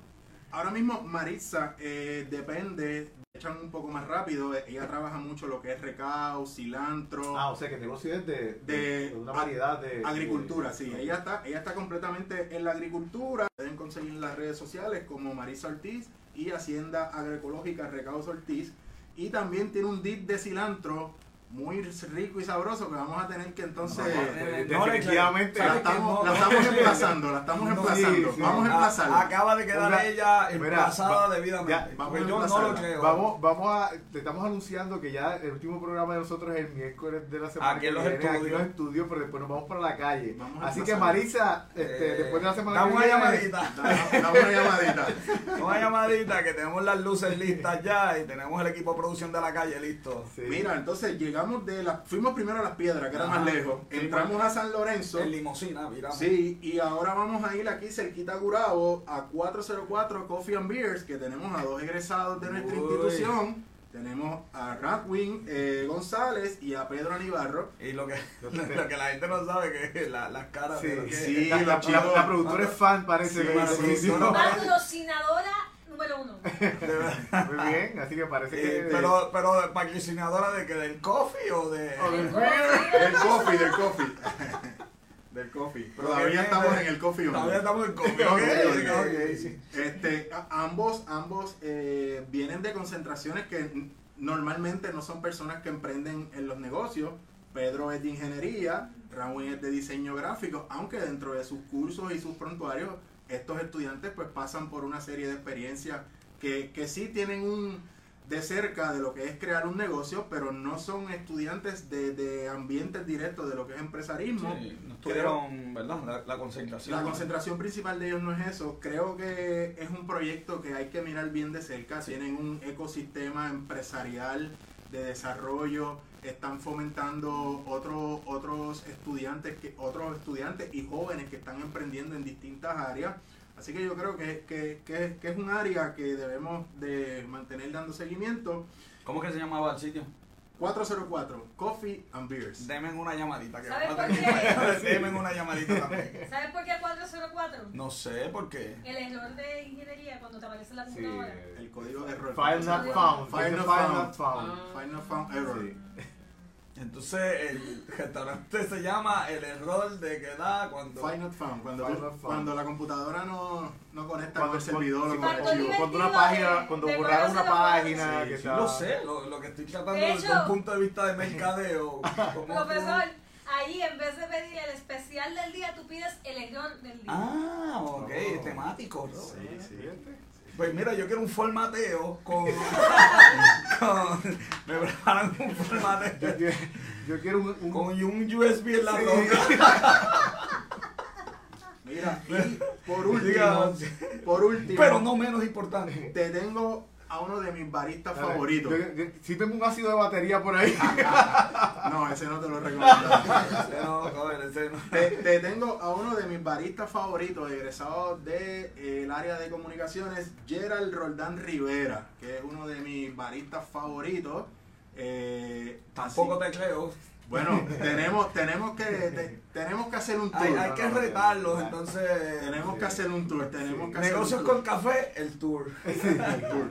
ahora mismo Maritza eh, depende, echan un poco más rápido, ella trabaja mucho lo que es recao, cilantro, Ah, o sea, que el negocio es de, de, De de una variedad de... agricultura, de- sí, ella está, ella está completamente en la agricultura, pueden conseguir en las redes sociales como Marisa Ortiz y Hacienda Agroecológica Recados Ortiz, y también tiene un dip de cilantro muy rico y sabroso que vamos a tener que entonces... Eh, No, definitivamente. la estamos, No, la estamos no, emplazando, la estamos no, emplazando. sí, Vamos a A- emplazarla. Acaba de quedar ella emplazada debidamente. ya, vamos a yo no lo creo. Vamos, vamos a, te estamos anunciando que ya el último programa de nosotros es el miércoles de la semana Aquí que en los viene, aquí en estudios. los estudios, pero después nos vamos para la calle. Vamos Así que. Marisa, este, Eh, después de la semana dame que una llamadita. Da- Dame una llamadita. Una llamadita que tenemos las luces listas ya y tenemos el equipo de producción de la calle listo. Sí. Mira, entonces llegamos de la, fuimos primero a las piedras, que era más lejos. Sí, Entramos a San Lorenzo. En limosina, mira. Sí, y ahora vamos a ir aquí cerquita a Gurabo a 404 Coffee and Beers, que tenemos a dos egresados de nuestra Uy. institución. Tenemos a Radwin eh, González y a Pedro Anibarro. Y lo que, lo que la gente no sabe que es la- las caras Sí, de que- sí. la, la- la- la productora es fan, parece. Sí, la sí, no. Patrocinadora número uno. de verdad. Muy bien, así que parece Sí, que. pero, pero patrocinadora de que del coffee o de. O del Del coffee, del coffee. del coffee. Pero Todavía bien, estamos eh, en el coffee. Todavía estamos en coffee. Sí. Este, ambos, ambos eh, vienen de concentraciones que normalmente no son personas que emprenden en los negocios. Pedro es de ingeniería, Raúl es de diseño gráfico, aunque dentro de sus cursos y sus prontuarios, estos estudiantes pues pasan por una serie de experiencias que, que sí tienen un de cerca de lo que es crear un negocio, pero no son estudiantes de, de ambientes directos de lo que es empresarismo. Sí, no tuvieron, ¿verdad? La, la concentración. La concentración principal de ellos no es eso. Creo que es un proyecto que hay que mirar bien de cerca. Tienen un ecosistema empresarial de desarrollo. Están fomentando otros otros estudiantes que otros estudiantes y jóvenes que están emprendiendo en distintas áreas. Así que yo creo que, que, que- que es un área que debemos de mantener dando seguimiento. ¿Cómo que se llamaba el sitio? 404 Coffee and Beers. Denme una llamadita. Que ¿Sabes por qué? Denme una llamadita también. ¿Sabes por qué 404? No sé por qué. El error de ingeniería cuando te aparece la Sí. computadora. El código de error. File not found. File File not found. found. File not found error. Sí. Entonces el restaurante se llama el error de que da cuando. File not found. Cuando, not found. cuando la computadora no, no conecta Cuando- con el servidor. sí, o con el cuando- archivo. cuando una página, cuando borraron una página Sí, que sí, Sí, lo sé, lo, lo que estoy tratando De desde un punto de vista de mercadeo. ¿cómo tú- Profesor, ahí en vez de pedir el especial del día, tú pides el error del día. Ah, ok, Oh. temático. ¿no? Sí, sí. Pues mira, yo quiero un formateo con. con me preparan un formateo Yo quiero, yo quiero un, un- con un USB en la Sí. Mira, y por último, Diga, por último, Pero no menos importante. te tengo a uno de mis baristas favoritos. Sí tengo un ácido de batería por ahí. No, ese no te lo recomiendo. Ese no, joder, ese no. Te, te tengo a uno de mis baristas favoritos, egresado del área de comunicaciones, Gerald Roldán Rivera, que es uno de mis baristas favoritos. Eh, Tampoco así- te creo. Bueno, tenemos, tenemos, que, te- tenemos que hacer un tour. Hay, hay que retarlos, entonces. Tenemos que hacer un tour, tenemos que hacer Negocios un con tour. café, el tour. El tour.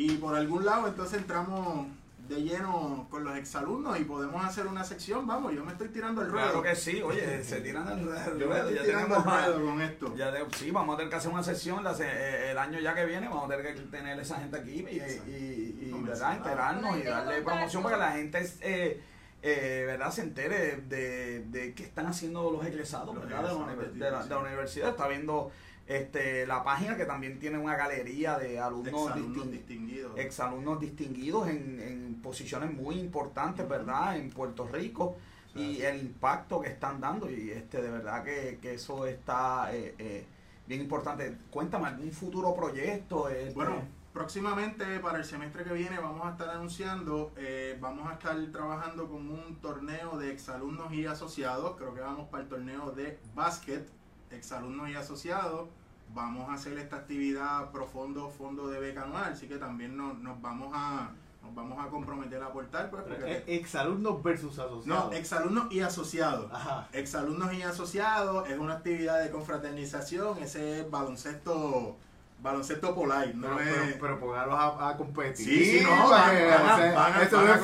Y por algún lado, entonces entramos de lleno con los exalumnos y podemos hacer una sección. Vamos, yo me estoy tirando el ruedo. Claro que sí, oye, se tiran el ruedo. Yo me estoy ya tirando tenemos el a- ruedo con esto. Ya de- sí, vamos a tener que hacer una sesión la se- eh, el año ya que viene, vamos a tener que tener esa gente aquí y, y, y, Comenzar. ¿verdad? enterarnos y darle promoción para que la gente eh, eh, ¿verdad? se entere de, de qué están haciendo los egresados Los ¿verdad? de, la, de la- de la universidad. Está viendo este, la página que también tiene una galería de alumnos, Exalumnos distinguidos. exalumnos distinguidos en, en posiciones muy importantes, ¿verdad? En Puerto Rico y el impacto que están dando y este de verdad que, que eso está eh, eh, bien importante. Cuéntame algún futuro proyecto. Este, Bueno, próximamente para el semestre que viene vamos a estar anunciando, eh, vamos a estar trabajando con un torneo de exalumnos y asociados. Creo que vamos para el torneo de básquet, exalumnos y asociados. Vamos a hacer esta actividad profundo fondo de beca anual, así que también nos, nos vamos a nos vamos a comprometer a aportar. Pues, porque- Exalumnos versus asociados. no, exalumnos y asociados. Ajá. Exalumnos y asociados es una actividad de confraternización, ese es baloncesto, baloncesto polite, no Pero, es... pero, pero pongarlos a, a competir. Sí, sí, no, van sea, van a- Eso van es ese a es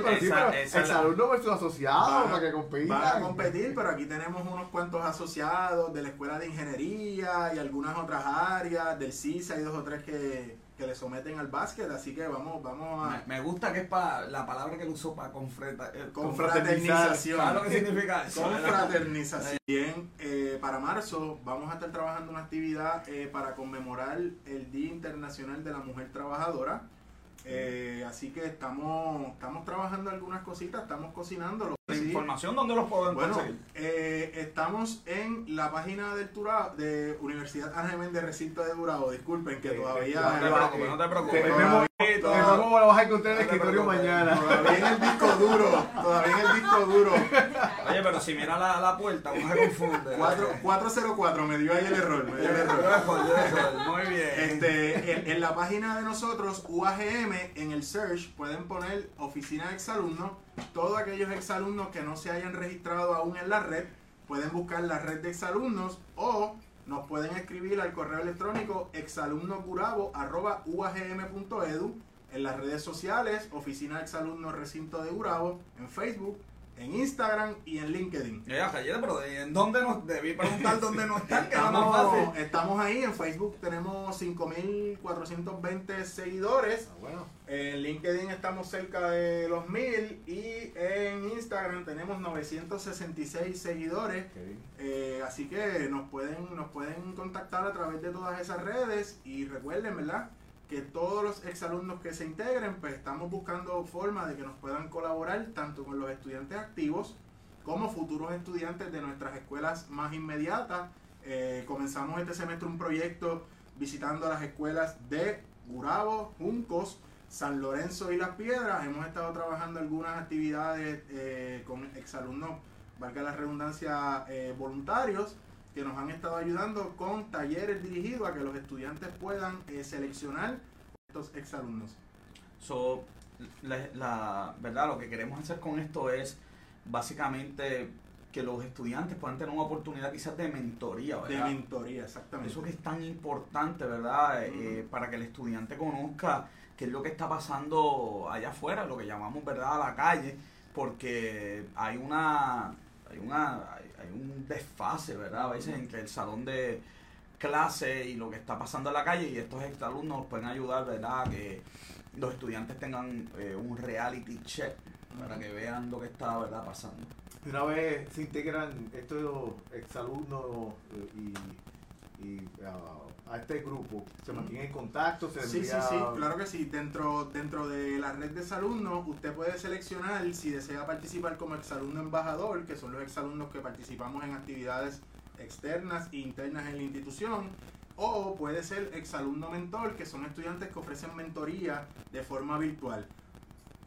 pero sí, pero esa es la- exalumnos versus asociados, Van a- para que compitan. Van a competir, pero aquí tenemos unos cuantos asociados de la Escuela de Ingeniería y algunas otras áreas, del CISA y dos o tres que, que le someten al básquet, así que vamos, vamos a... Me, me gusta que es para la palabra que él usó para confreta, eh, Confraternización. ¿Sabes lo que significa eso? Confraternización. Bien, eh, para marzo vamos a estar trabajando una actividad eh, para conmemorar el Día Internacional de la Mujer Trabajadora. Así que estamos, estamos trabajando algunas cositas, estamos cocinando. La Sí. información, ¿dónde los podemos Bueno, conseguir? eh, estamos en la página del Turao, de Universidad Ángel Méndez Recinto de Durado. Disculpen que todavía... No te eh, preocupes, no te preocupes. Tenemos la baja a encontrar el escritorio mañana. Todavía en el disco duro, todavía en el disco duro. Oye, pero si mira la, la puerta, uno se confunde. Cuatro- 404, me dio ahí el error, me dio el error. Muy bien. Este, en, en la página de nosotros, UAGM, en el search pueden poner oficina de exalumnos. Todos aquellos exalumnos que no se hayan registrado aún en la red, pueden buscar la red de exalumnos o nos pueden escribir al correo electrónico exalumnocurabo.uagm.edu en las redes sociales, Oficina de Exalumnos Recinto de Gurabo, en Facebook, en Instagram y en LinkedIn. Ya, Jayeta, pero ¿en dónde nos debí preguntar dónde no están? Que era más fácil. Estamos, estamos ahí en Facebook, tenemos 5.420 seguidores. Ah, bueno. En LinkedIn estamos cerca de los 1000 y en Instagram tenemos 966 seguidores. ok. Eh, así que nos pueden, nos pueden contactar a través de todas esas redes y recuerden, ¿verdad? Que todos los exalumnos que se integren, pues estamos buscando formas de que nos puedan colaborar tanto con los estudiantes activos como futuros estudiantes de nuestras escuelas más inmediatas. Eh, comenzamos este semestre un proyecto visitando las escuelas de Gurabo, Juncos, San Lorenzo y Las Piedras. Hemos estado trabajando algunas actividades eh, con exalumnos, valga la redundancia, eh, voluntarios que nos han estado ayudando con talleres dirigidos a que los estudiantes puedan eh, seleccionar estos exalumnos. So, la, la- verdad, lo que queremos hacer con esto es básicamente que los estudiantes puedan tener una oportunidad quizás de mentoría, De ¿verdad? mentoría, exactamente. Eso que es tan importante, ¿verdad? Eh, para que el estudiante conozca qué es lo que está pasando allá afuera, lo que llamamos, ¿verdad?, a la calle, porque hay una, hay una, hay, hay un desfase, ¿verdad? A veces entre el salón de clase y lo que está pasando en la calle y estos exalumnos nos pueden ayudar, ¿verdad?, que los estudiantes tengan eh, un reality check para que vean lo que está, ¿verdad?, pasando. Una vez se integran estos exalumnos eh, y, y ah, a este grupo, se mantienen en contacto, se Sí, sí, sí, claro que sí. Dentro, dentro de la red de exalumnos, usted puede seleccionar si desea participar como exalumno embajador, que son los exalumnos que participamos en actividades externas e internas en la institución, o puede ser exalumno mentor, que son estudiantes que ofrecen mentoría de forma virtual.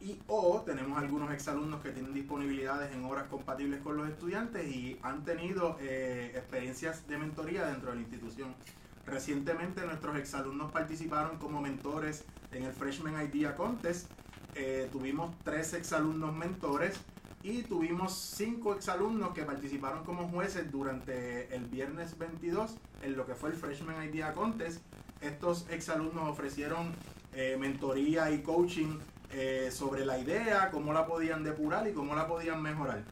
Y o tenemos algunos exalumnos que tienen disponibilidades en horas compatibles con los estudiantes y han tenido eh, experiencias de mentoría dentro de la institución. Recientemente nuestros exalumnos participaron como mentores en el Freshman Idea Contest. Eh, tuvimos tres exalumnos mentores y tuvimos cinco exalumnos que participaron como jueces durante el viernes 22 en lo que fue el Freshman Idea Contest. Estos exalumnos ofrecieron eh, mentoría y coaching eh, sobre la idea, cómo la podían depurar y cómo la podían mejorar.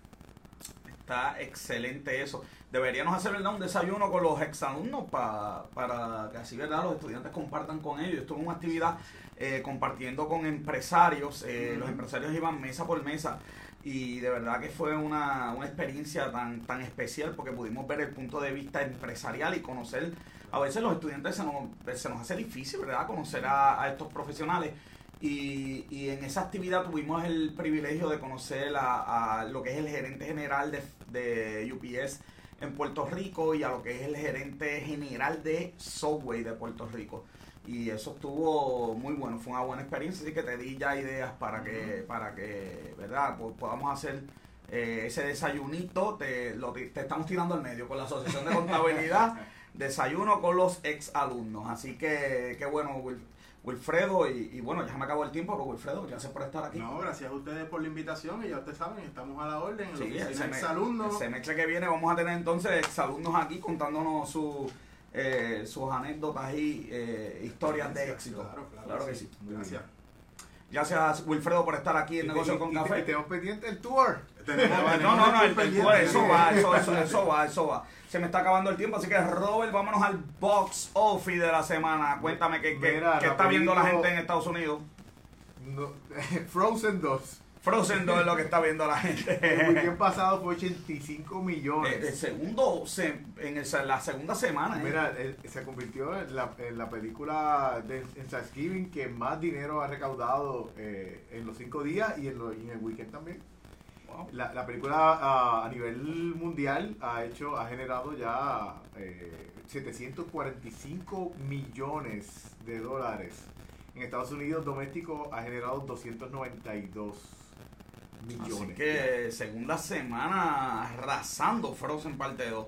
Está excelente eso. Deberíamos hacer ¿verdad? un desayuno con los exalumnos pa- para que así ¿verdad? los estudiantes compartan con ellos. Esto es una actividad eh, compartiendo con empresarios. eh, Los empresarios iban mesa por mesa y de verdad que fue una, una experiencia tan, tan especial porque pudimos ver el punto de vista empresarial y conocer. A veces los estudiantes se nos, se nos hace difícil ¿verdad? conocer a, a estos profesionales. Y, y en esa actividad tuvimos el privilegio de conocer a, a lo que es el gerente general de, de UPS en Puerto Rico y a lo que es el gerente general de Subway de Puerto Rico. Y eso estuvo muy bueno, fue una buena experiencia, así que te di ya ideas para que, para que ¿verdad? Pues podamos hacer eh, ese desayunito, te, lo, te estamos tirando al medio con la Asociación de Contabilidad, desayuno con los ex alumnos. Así que, qué bueno, Wil- Wilfredo, y, y bueno, ya me acabó el tiempo, pero Wilfredo, gracias por estar aquí. No, gracias a ustedes por la invitación y ya ustedes saben, estamos a la orden en Sí, el, oficina el semestre que viene vamos a tener entonces exalumnos aquí contándonos su, eh, sus anécdotas y eh, historias de éxito. Claro, claro, que sí. Gracias. Gracias, Wilfredo, por estar aquí en Negocio con y Café. y tenemos pendiente el tour. Tenemos- No, no, no, el, el tour, eso va, eso, eso, eso va, eso va. Se me está acabando el tiempo, así que Robert, vámonos al box office de la semana. Cuéntame qué, qué- Mira, qué está viendo la gente en Estados Unidos. No, Frozen 2. Frozen 2 es lo que está viendo la El gente. weekend pasado fue 85 millones. Eh, El segundo, se- en el- la segunda semana. eh. Mira, eh, se convirtió en la, en la película de en Thanksgiving que más dinero ha recaudado eh, en los cinco días y en, lo- y en el weekend también. Wow. La, la película ah, a nivel mundial ha hecho, ha generado ya eh, 745 millones de dólares. En Estados Unidos doméstico ha generado 292 millones. Así que segunda semana arrasando Frozen parte 2.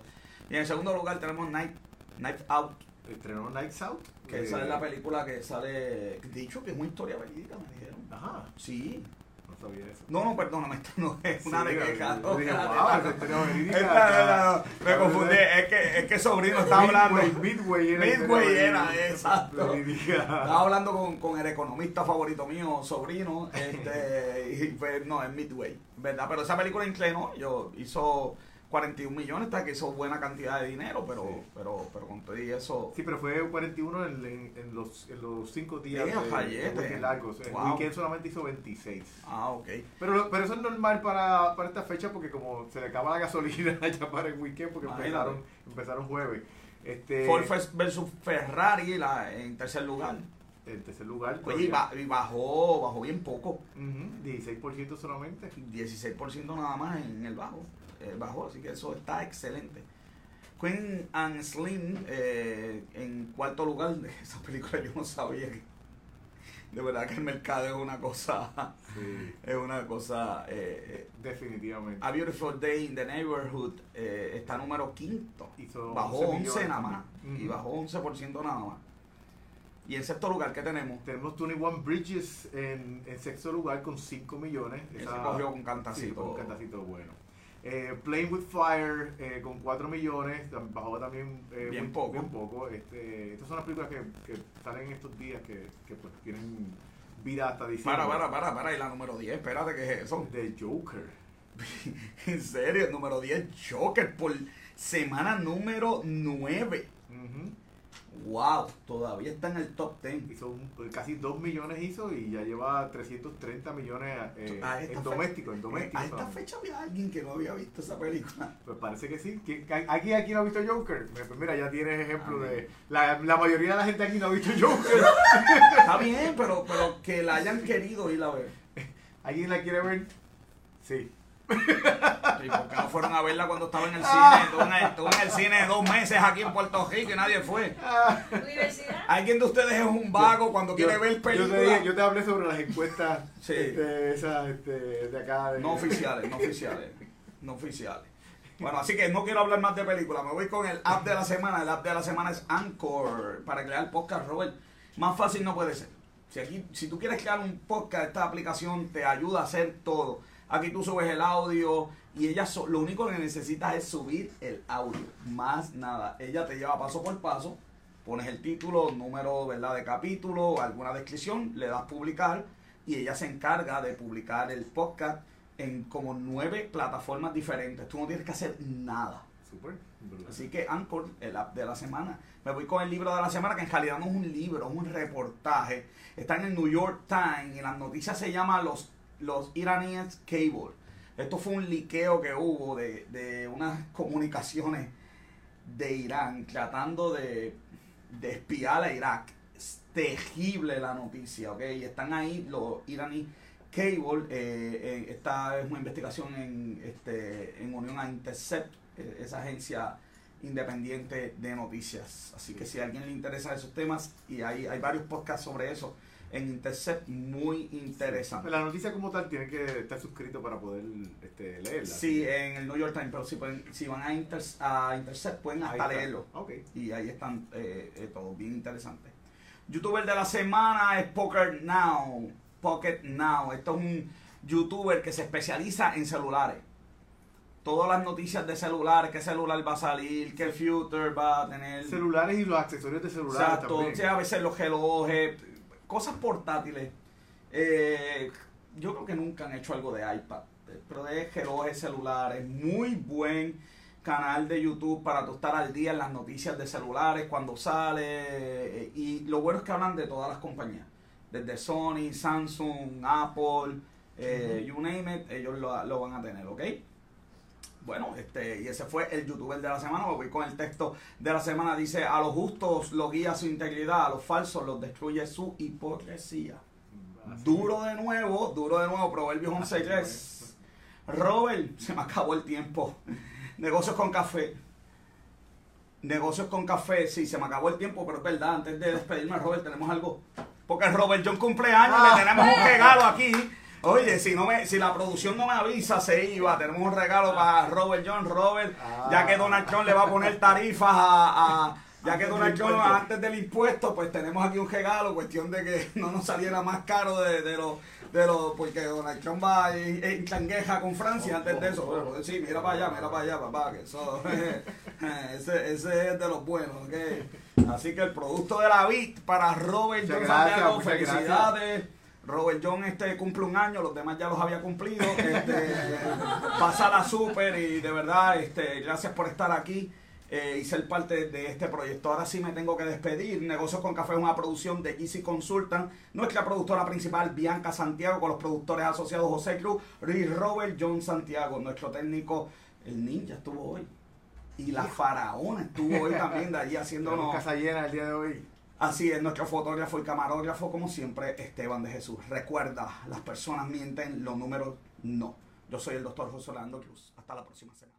Y en el segundo lugar tenemos Night, Night Out, Estrenó Nights Out. que eh, es la película que sale, dicho que es una historia verídica, me dijeron. Ajá, Sí. No. No, perdóname, esto no es una Sí, de wow, me confundí, es que, es que sobrino estaba hablando. Midway, era. Midway era, exacto. Estaba hablando con, con el economista favorito mío, sobrino, este, y pues no, es Midway, ¿verdad? Pero esa película inclinó, yo hizo 41 millones, hasta que hizo buena cantidad de dinero, pero, Sí. pero, pero con todo y eso, Sí, pero fue 41 en, en, en los, en los cinco días de, de largos. El Wow. weekend solamente hizo 26. ah, ok. Pero, pero eso es normal para, para esta fecha porque como se le acaba la gasolina ya para el weekend porque Imagínate. empezaron, empezaron jueves. Este, Ford versus Ferrari la, en tercer lugar. En tercer lugar. Oye, y, y bajó, bajó bien poco, Ujú, 16% solamente. 16% nada más en el bajo, eh, bajó, así que eso está excelente. Queen and Slim eh, en cuarto lugar, esa película yo no sabía que de verdad que el mercado es una cosa, Sí, es una cosa, eh, definitivamente. A Beautiful Day in the Neighborhood eh, está número quinto, Hizo bajó 11 11 millones nada más, y bajó 11% nada más. Y en sexto lugar, ¿qué tenemos? Tenemos 21 Bridges en, en sexto lugar con 5 millones. Ese Esa- cogió un Sí, cantacito. con un cantacito bueno. Eh, Playing with Fire eh, con 4 millones, bajó también eh, Bien muy- poco. Bien poco. Este, estas son las películas que, que salen estos días que, que pues tienen vida hasta diciembre. Para, para, para, para, y la número 10, espérate, ¿qué es eso? De Joker. En serio, el número 10, Joker, por semana número 9. Ujú. Wow, todavía está en el top 10. Hizo un- pues, casi 2 millones hizo y ya lleva 330 millones eh, en doméstico. En doméstico A esta fecha había alguien que no había visto esa película. Pues parece que sí. ¿Qui- ¿Aquí, aquí no ha visto Joker? Pues mira, ya tienes ejemplo Ah, de... La, la mayoría de la gente aquí no ha visto Joker. Está bien, pero, pero que la hayan querido ir a ver. ¿Alguien la quiere ver? Sí. ¿Y por qué no fueron a verla cuando estaba en el cine? Estuve en el, cine dos meses aquí en Puerto Rico y nadie fue. Universidad. ¿Alguien de ustedes es un vago cuando quiere ver Yo te, películas? dije- yo te hablé sobre las encuestas Sí. este, esas, este, de acá. De, No oficiales, no oficiales, no oficiales. Bueno, así que no quiero hablar más de películas, me voy con el app de la semana. El app de la semana es Anchor para crear podcast, Robert. Más fácil no puede ser. Si, aquí, si tú quieres crear un podcast, esta aplicación te ayuda a hacer todo. Aquí tú subes el audio y ella so- lo único que necesitas es subir el audio, más nada. Ella te lleva paso por paso, pones el título, número ¿verdad? de capítulo, alguna descripción, le das publicar y ella se encarga de publicar el podcast en como nueve plataformas diferentes. Tú no tienes que hacer nada. Brutal. Así que Anchor, el app de la semana. Me voy con el libro de la semana, que en realidad no es un libro, es un reportaje. Está en el New York Times y las noticias se llama Los, los Iranians Cable. Esto fue un liqueo que hubo de, de unas comunicaciones de Irán tratando de, de espiar a Irak. Es terrible la noticia, ¿ok? Y están ahí los iraníes Cable, eh, eh, esta es una investigación en, este, en unión a Intercept, eh, esa agencia independiente de noticias. Así que si a alguien le interesa esos temas, y hay, hay varios podcasts sobre eso en Intercept, muy interesante. La noticia como tal tiene que estar suscrito para poder este, leerla. Sí, en el New York Times, pero si, pueden, si van a, Inter- a Intercept pueden hasta leerlo. Y ahí están eh, eh, todos bien interesantes. Youtuber de la semana es Poker Now. Pocket Now. Esto es un youtuber que se especializa en celulares. Todas las noticias de celulares, qué celular va a salir, qué future va a tener. Celulares y los accesorios de celulares Exacto, también. sí, a veces los relojes, cosas portátiles. Eh, yo creo que nunca han hecho algo de iPad, pero de relojes celulares, muy buen canal de YouTube para tú estar al día en las noticias de celulares cuando sale. eh, Y lo bueno es que hablan de todas las compañías, desde Sony, Samsung, Apple, eh, you name it, ellos lo, lo van a tener, ¿ok? Bueno, este, y ese fue el youtuber de la semana. Voy con el texto de la semana. Dice: A los justos los guía su integridad, a los falsos los destruye su hipocresía. Duro de nuevo, duro de nuevo, Proverbios 11.3. Robert, se me acabó el tiempo. Negocios con café. Negocios con café, sí, se me acabó el tiempo, pero es verdad, antes de despedirme, Robert, tenemos algo. Porque Robert John cumpleaños, le tenemos un regalo aquí. Oye, si no me, si la producción no me avisa, se iba. Tenemos un regalo para Robert John. Robert, ya que Donald Trump le va a poner tarifas a, a- ya que Antes Donald Trump antes del impuesto, pues tenemos aquí un regalo, cuestión de que no nos saliera más caro de, de lo, de lo, porque Donald Trump va en, en changueja con Francia antes de eso. Bueno, sí, mira para allá, mira para allá, papá, que eso, ese, ese es de los buenos, ¿ok? Así que el producto de la VIT para Robert John Santiago, felicidades. Robert John este cumple un año, los demás ya los había cumplido. Este, pasala súper y de verdad, este, gracias por estar aquí eh, y ser parte de este proyecto. Ahora sí me tengo que despedir. Negocios con Café es una producción de Easy Consultant. Nuestra productora principal, Bianca Santiago, con los productores asociados José Cruz y Robert John Santiago. Nuestro técnico, el ninja, estuvo hoy. Y la faraona estuvo hoy también de allí haciéndonos. casa llena el día de hoy. Así es, nuestro fotógrafo y camarógrafo, como siempre, Esteban de Jesús. Recuerda, las personas mienten, los números no. Yo soy el doctor José Orlando Cruz. Hasta la próxima semana.